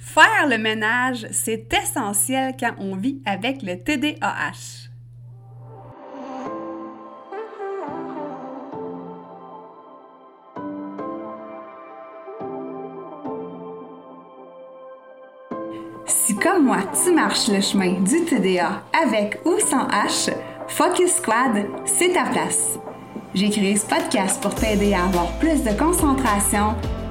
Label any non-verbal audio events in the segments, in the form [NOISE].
Faire le ménage, c'est essentiel quand on vit avec le TDAH. Si comme moi, tu marches le chemin du TDA avec ou sans H, Focus Squad, c'est ta place. J'ai créé ce podcast pour t'aider à avoir plus de concentration,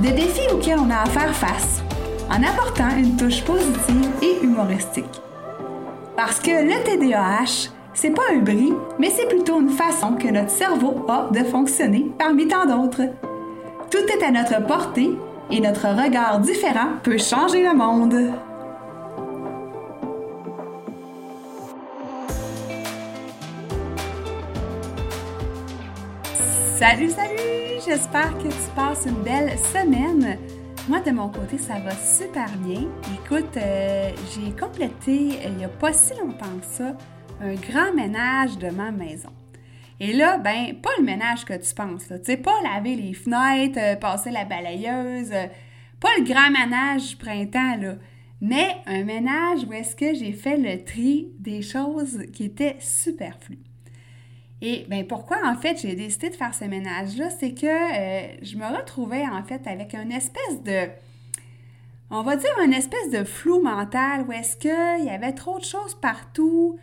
de défis auxquels on a à faire face, en apportant une touche positive et humoristique. Parce que le TDAH, c'est pas un bris, mais c'est plutôt une façon que notre cerveau a de fonctionner parmi tant d'autres. Tout est à notre portée et notre regard différent peut changer le monde. Salut, salut! J'espère que tu passes une belle semaine. Moi, de mon côté, ça va super bien. Écoute, euh, j'ai complété, euh, il n'y a pas si longtemps que ça, un grand ménage de ma maison. Et là, ben, pas le ménage que tu penses, tu sais, pas laver les fenêtres, euh, passer la balayeuse, pas le grand ménage du printemps, là, mais un ménage où est-ce que j'ai fait le tri des choses qui étaient superflues. Et bien, pourquoi en fait j'ai décidé de faire ce ménage-là, c'est que euh, je me retrouvais en fait avec une espèce de, on va dire une espèce de flou mental où est-ce qu'il y avait trop de choses partout,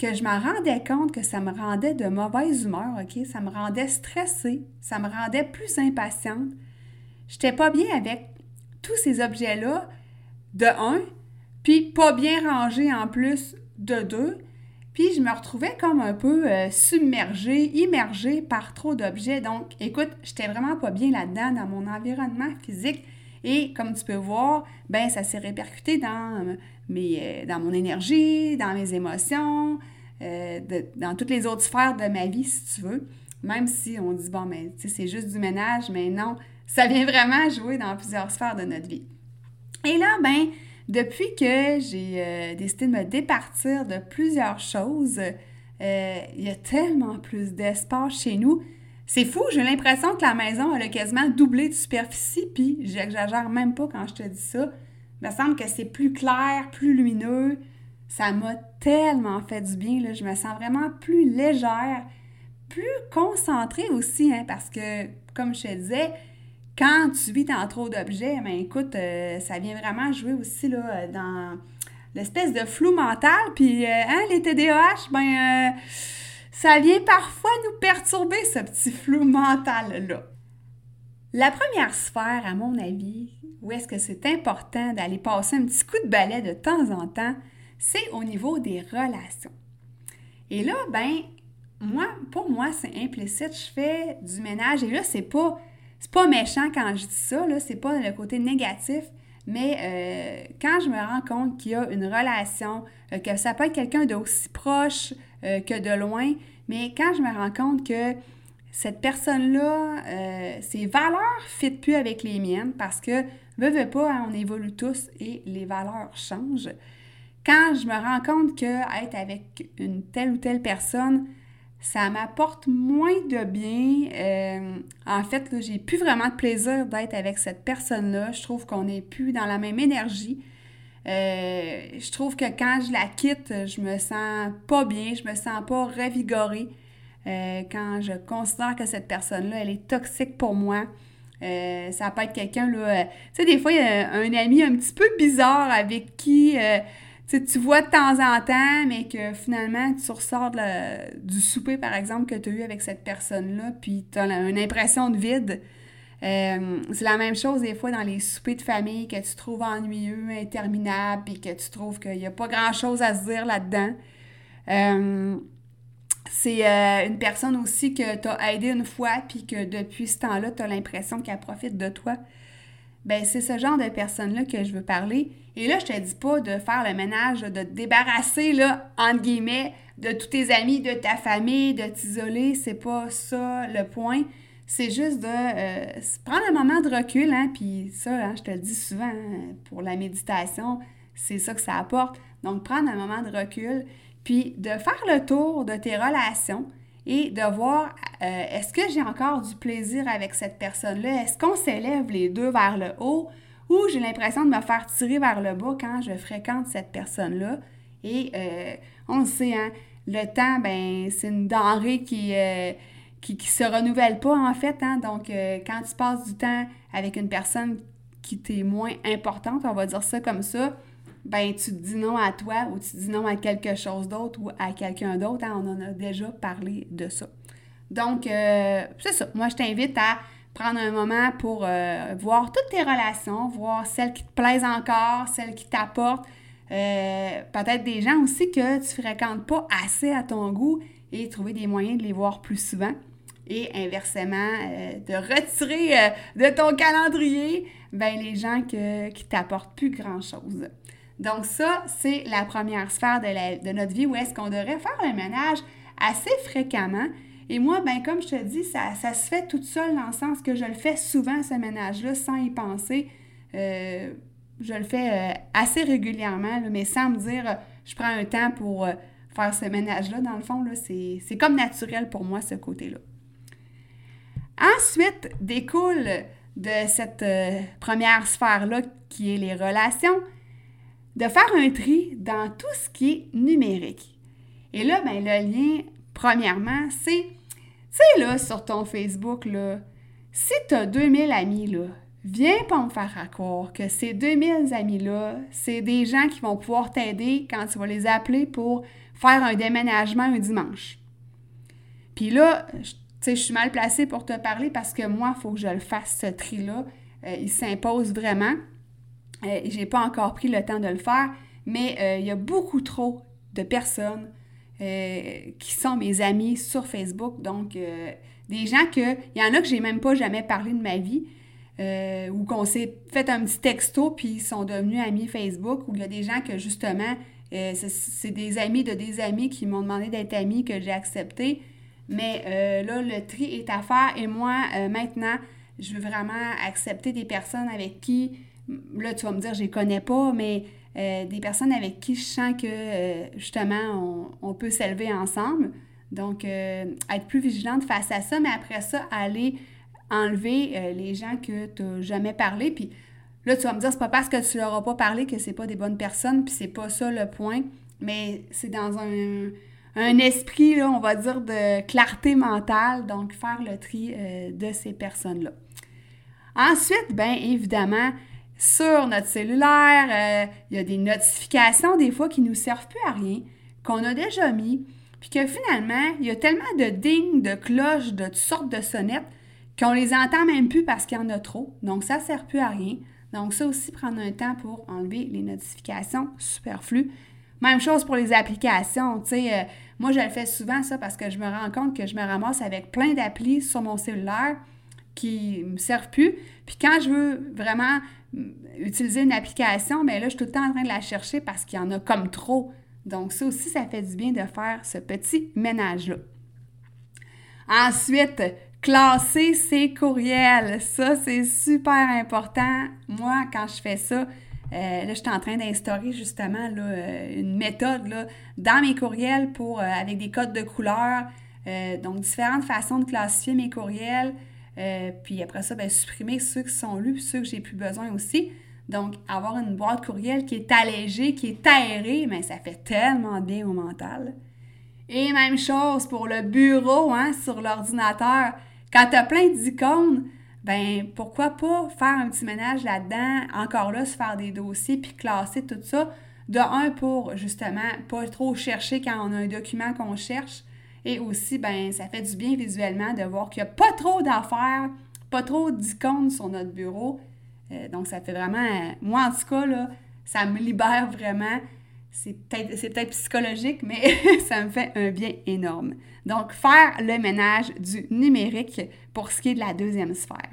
que je me rendais compte que ça me rendait de mauvaise humeur, OK? Ça me rendait stressée, ça me rendait plus impatiente. J'étais pas bien avec tous ces objets-là, de un, puis pas bien rangés en plus de deux. Puis je me retrouvais comme un peu euh, submergée, immergée par trop d'objets. Donc, écoute, j'étais vraiment pas bien là-dedans, dans mon environnement physique. Et comme tu peux voir, ben ça s'est répercuté dans, euh, mes, euh, dans mon énergie, dans mes émotions, dans toutes les autres sphères de ma vie, si tu veux. Même si on dit, bon, mais c'est juste du ménage, mais non, ça vient vraiment jouer dans plusieurs sphères de notre vie. Et là, ben, depuis que j'ai euh, décidé de me départir de plusieurs choses, euh, il y a tellement plus d'espace chez nous. C'est fou, j'ai l'impression que la maison elle a quasiment doublé de superficie, puis j'exagère même pas quand je te dis ça. Il me semble que c'est plus clair, plus lumineux. Ça m'a tellement fait du bien, je me sens vraiment plus légère, plus concentrée aussi, hein, parce que, comme je te disais, quand tu vis dans trop d'objets, ben écoute, euh, ça vient vraiment jouer aussi là, dans l'espèce de flou mental. Puis, euh, hein, les TDAH, ben, euh, ça vient parfois nous perturber, ce petit flou mental-là. La première sphère, à mon avis, où est-ce que c'est important d'aller passer un petit coup de balai de temps en temps, c'est au niveau des relations. Et là, ben, moi, pour moi, c'est implicite, je fais du ménage. Et là, c'est pas c'est pas méchant quand je dis ça, c'est pas le côté négatif, mais euh, quand je me rends compte qu'il y a une relation, euh, que ça peut être quelqu'un d'aussi proche euh, que de loin, mais quand je me rends compte que cette personne-là, ses valeurs ne fit plus avec les miennes parce que, veux pas, hein, on évolue tous et les valeurs changent. Quand je me rends compte que être avec une telle ou telle personne, ça m'apporte moins de bien. Euh, en fait, j'ai plus vraiment de plaisir d'être avec cette personne-là. Je trouve qu'on n'est plus dans la même énergie. Euh, je trouve que quand je la quitte, je me sens pas bien, je me sens pas revigorée. Euh, quand je considère que cette personne-là, elle est toxique pour moi. ça peut être quelqu'un, là... tu sais, des fois, y a un ami un petit peu bizarre avec qui tu vois de temps en temps, mais que finalement, tu ressors du souper, par exemple, que tu as eu avec cette personne-là, puis tu as une impression de vide. Euh, c'est la même chose des fois dans les soupers de famille que tu trouves ennuyeux, interminables, puis que tu trouves qu'il n'y a pas grand-chose à se dire là-dedans. Euh, c'est euh, une personne aussi que tu as aidé une fois, puis que depuis ce temps-là, tu as l'impression qu'elle profite de toi. Ben c'est ce genre de personnes-là que je veux parler. Et là, je te dis pas de faire le ménage, de te débarrasser, là, entre guillemets, de tous tes amis, de ta famille, de t'isoler. C'est pas ça le point. C'est juste de euh, prendre un moment de recul, hein, puis ça, hein, je te le dis souvent, hein, pour la méditation, c'est ça que ça apporte. Donc, prendre un moment de recul, puis de faire le tour de tes relations et de voir euh, est-ce que j'ai encore du plaisir avec cette personne-là? Est-ce qu'on s'élève les deux vers le haut? Ou j'ai l'impression de me faire tirer vers le bas quand je fréquente cette personne-là? Et euh, on le sait, hein, le temps, ben, c'est une denrée qui, euh, qui, se renouvelle pas, en fait. Hein? Donc, quand tu passes du temps avec une personne qui t'est moins importante, on va dire ça comme ça, ben tu te dis non à toi ou tu te dis non à quelque chose d'autre ou à quelqu'un d'autre. Hein, on en a déjà parlé de ça. Donc, euh, c'est ça. Moi, je t'invite à prendre un moment pour euh, voir toutes tes relations, voir celles qui te plaisent encore, celles qui t'apportent. Euh, peut-être des gens aussi que tu fréquentes pas assez à ton goût et trouver des moyens de les voir plus souvent. Et inversement, de retirer de ton calendrier ben, les gens que, qui t'apportent plus grand-chose. Donc ça, c'est la première sphère de, notre vie où est-ce qu'on devrait faire le ménage assez fréquemment. Et moi, ben comme je te dis, ça, se fait toute seule dans le sens que je le fais souvent, ce ménage-là, sans y penser. Euh, je le fais euh, assez régulièrement, mais sans me dire, euh, je prends un temps pour faire ce ménage-là. Dans le fond, c'est comme naturel pour moi, ce côté-là. Ensuite, découle de cette première sphère-là qui est les relations, de faire un tri dans tout ce qui est numérique. Et là, ben, le lien, premièrement, c'est, tu là, sur ton Facebook, là, si tu as 2000 amis, là, viens pas me faire croire que ces 2000 amis-là, c'est des gens qui vont pouvoir t'aider quand tu vas les appeler pour faire un déménagement un dimanche. Puis là, tu sais, je suis mal placée pour te parler parce que moi, il faut que je le fasse, ce tri-là. Euh, il s'impose vraiment. Euh, j'ai pas encore pris le temps de le faire, mais euh, il y a beaucoup trop de personnes euh, qui sont mes amis sur Facebook. Donc, des gens que, il y en a que j'ai même pas jamais parlé de ma vie, ou qu'on s'est fait un petit texto puis ils sont devenus amis Facebook, ou il y a des gens que justement, c'est des amis de des amis qui m'ont demandé d'être amis que j'ai accepté. Mais là, le tri est à faire et moi, maintenant, je veux vraiment accepter des personnes avec qui là, tu vas me dire, je les connais pas, mais euh, des personnes avec qui je sens que, euh, justement, on, peut s'élever ensemble. Donc, euh, être plus vigilante face à ça, mais après ça, aller enlever les gens que tu n'as jamais parlé. Puis là, tu vas me dire, c'est pas parce que tu leur as pas parlé que c'est pas des bonnes personnes, puis c'est pas ça le point, mais c'est dans un, esprit, là, on va dire, de clarté mentale, donc faire le tri de ces personnes-là. Ensuite, bien évidemment, sur notre cellulaire. Euh, il y a des notifications des fois qui ne nous servent plus à rien, qu'on a déjà mis, puis que finalement, il y a tellement de dings, de cloches, de toutes sortes de sonnettes qu'on les entend même plus parce qu'il y en a trop. Donc, ça ne sert plus à rien. Donc, ça aussi, prendre un temps pour enlever les notifications superflues. Même chose pour les applications. Tu euh, moi, je le fais souvent, ça, parce que je me rends compte que je me ramasse avec plein d'applis sur mon cellulaire qui ne me servent plus. Puis quand je veux vraiment utiliser une application, mais ben là, je suis tout le temps en train de la chercher parce qu'il y en a comme trop. Donc, ça aussi, ça fait du bien de faire ce petit ménage-là. Ensuite, classer ses courriels. Ça, c'est super important. Moi, quand je fais ça, euh, là, je suis en train d'instaurer justement là, euh, une méthode là, dans mes courriels pour, euh, avec des codes de couleurs. donc, différentes façons de classifier mes courriels. Euh, puis après ça, ben, supprimer ceux qui sont lus, ceux que j'ai plus besoin aussi. Donc, avoir une boîte courriel qui est allégée, qui est aérée, mais ben, ça fait tellement bien au mental. Et même chose pour le bureau, hein, sur l'ordinateur. Quand tu as plein d'icônes, ben pourquoi pas faire un petit ménage là-dedans, encore là, se faire des dossiers puis classer tout ça. De un, pour justement pas trop chercher quand on a un document qu'on cherche, et aussi, ben, ça fait du bien visuellement de voir qu'il n'y a pas trop d'affaires, pas trop d'icônes sur notre bureau. Euh, donc, ça fait vraiment, moi en tout cas, là, ça me libère vraiment. C'est peut-être peut psychologique, mais [LAUGHS] ça me fait un bien énorme. Donc, faire le ménage du numérique pour ce qui est de la deuxième sphère.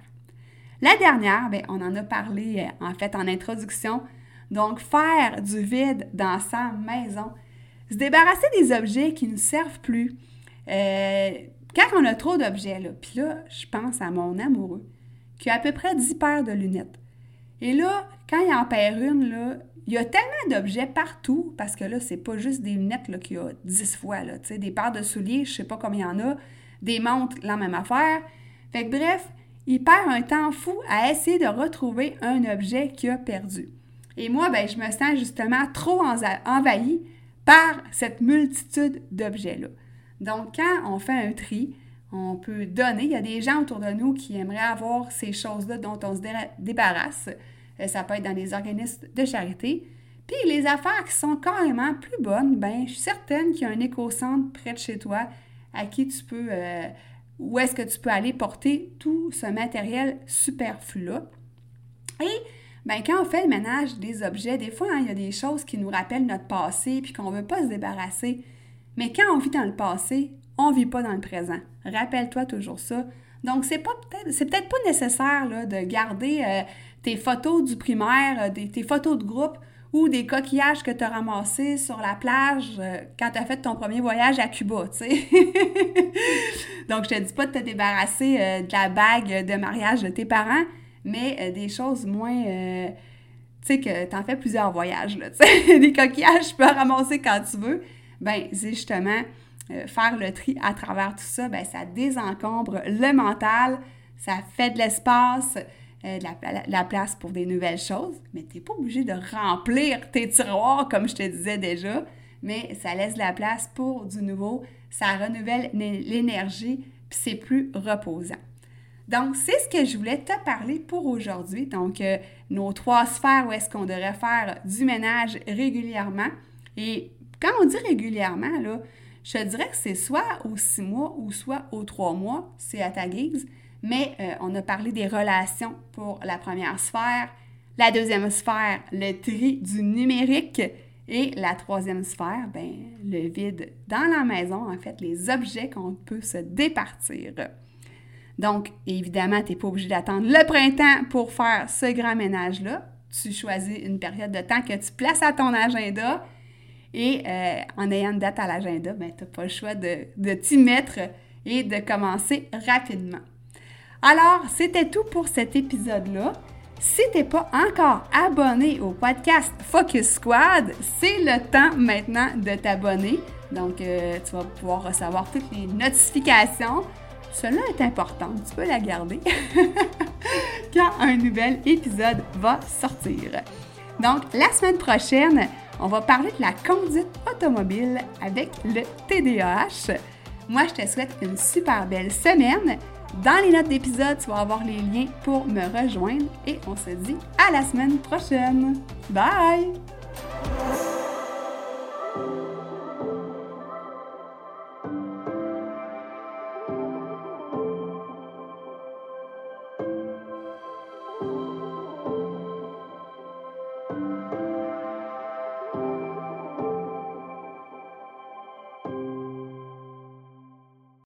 La dernière, ben, on en a parlé euh, en fait en introduction. Donc, faire du vide dans sa maison. Se débarrasser des objets qui ne servent plus. Euh, quand on a trop d'objets, là, puis là, je pense à mon amoureux, qui a à peu près 10 paires de lunettes. Et là, quand il en perd une, là, il y a tellement d'objets partout, parce que là, c'est pas juste des lunettes qu'il y a 10 fois, là, des paires de souliers, je sais pas combien il y en a, des montres, la même affaire. Fait que bref, il perd un temps fou à essayer de retrouver un objet qu'il a perdu. Et moi, ben, je me sens justement trop envahi par cette multitude d'objets-là. Donc, quand on fait un tri, on peut donner. Il y a des gens autour de nous qui aimeraient avoir ces choses-là dont on se débarrasse. Euh, ça peut être dans des organismes de charité. Puis les affaires qui sont carrément plus bonnes, ben, je suis certaine qu'il y a un éco-centre près de chez toi à qui tu peux euh, où est-ce que tu peux aller porter tout ce matériel superflu-là. Et bien, quand on fait le ménage des objets, des fois, hein, il y a des choses qui nous rappellent notre passé puis qu'on ne veut pas se débarrasser. Mais quand on vit dans le passé, on ne vit pas dans le présent. Rappelle-toi toujours ça. Donc, c'est pas peut-être, pas nécessaire là, de garder euh, tes photos du primaire, euh, tes photos de groupe ou des coquillages que tu as ramassés sur la plage euh, quand tu as fait ton premier voyage à Cuba. [LAUGHS] Donc, je te dis pas de te débarrasser de la bague de mariage de tes parents, mais des choses moins... tu sais, que tu en fais plusieurs voyages, là, [LAUGHS] des coquillages, tu peux ramasser quand tu veux. Ben, justement faire le tri à travers tout ça, ben, ça désencombre le mental, ça fait de l'espace, euh, la, place pour des nouvelles choses, mais tu n'es pas obligé de remplir tes tiroirs, comme je te disais déjà, mais ça laisse la place pour du nouveau, ça renouvelle l'énergie, puis c'est plus reposant. Donc, c'est ce que je voulais te parler pour aujourd'hui. Donc, euh, nos trois sphères où est-ce qu'on devrait faire du ménage régulièrement. Et quand on dit régulièrement, là, je te dirais que c'est soit aux six mois ou soit aux trois mois, c'est à ta guise. Mais euh, on a parlé des relations pour la première sphère, la deuxième sphère, le tri du numérique et la troisième sphère, ben, le vide dans la maison, en fait, les objets qu'on peut se départir. Donc, évidemment, tu n'es pas obligé d'attendre le printemps pour faire ce grand ménage-là. Tu choisis une période de temps que tu places à ton agenda et euh, en ayant une date à l'agenda, ben, tu n'as pas le choix de, de t'y mettre et de commencer rapidement. Alors, c'était tout pour cet épisode-là. Si tu n'es pas encore abonné au podcast Focus Squad, c'est le temps maintenant de t'abonner. Donc, euh, tu vas pouvoir recevoir toutes les notifications. Cela est important, tu peux la garder [LAUGHS] quand un nouvel épisode va sortir. Donc, la semaine prochaine, on va parler de la conduite automobile avec le TDAH. Moi, je te souhaite une super belle semaine. Dans les notes d'épisode, tu vas avoir les liens pour me rejoindre et on se dit à la semaine prochaine. Bye!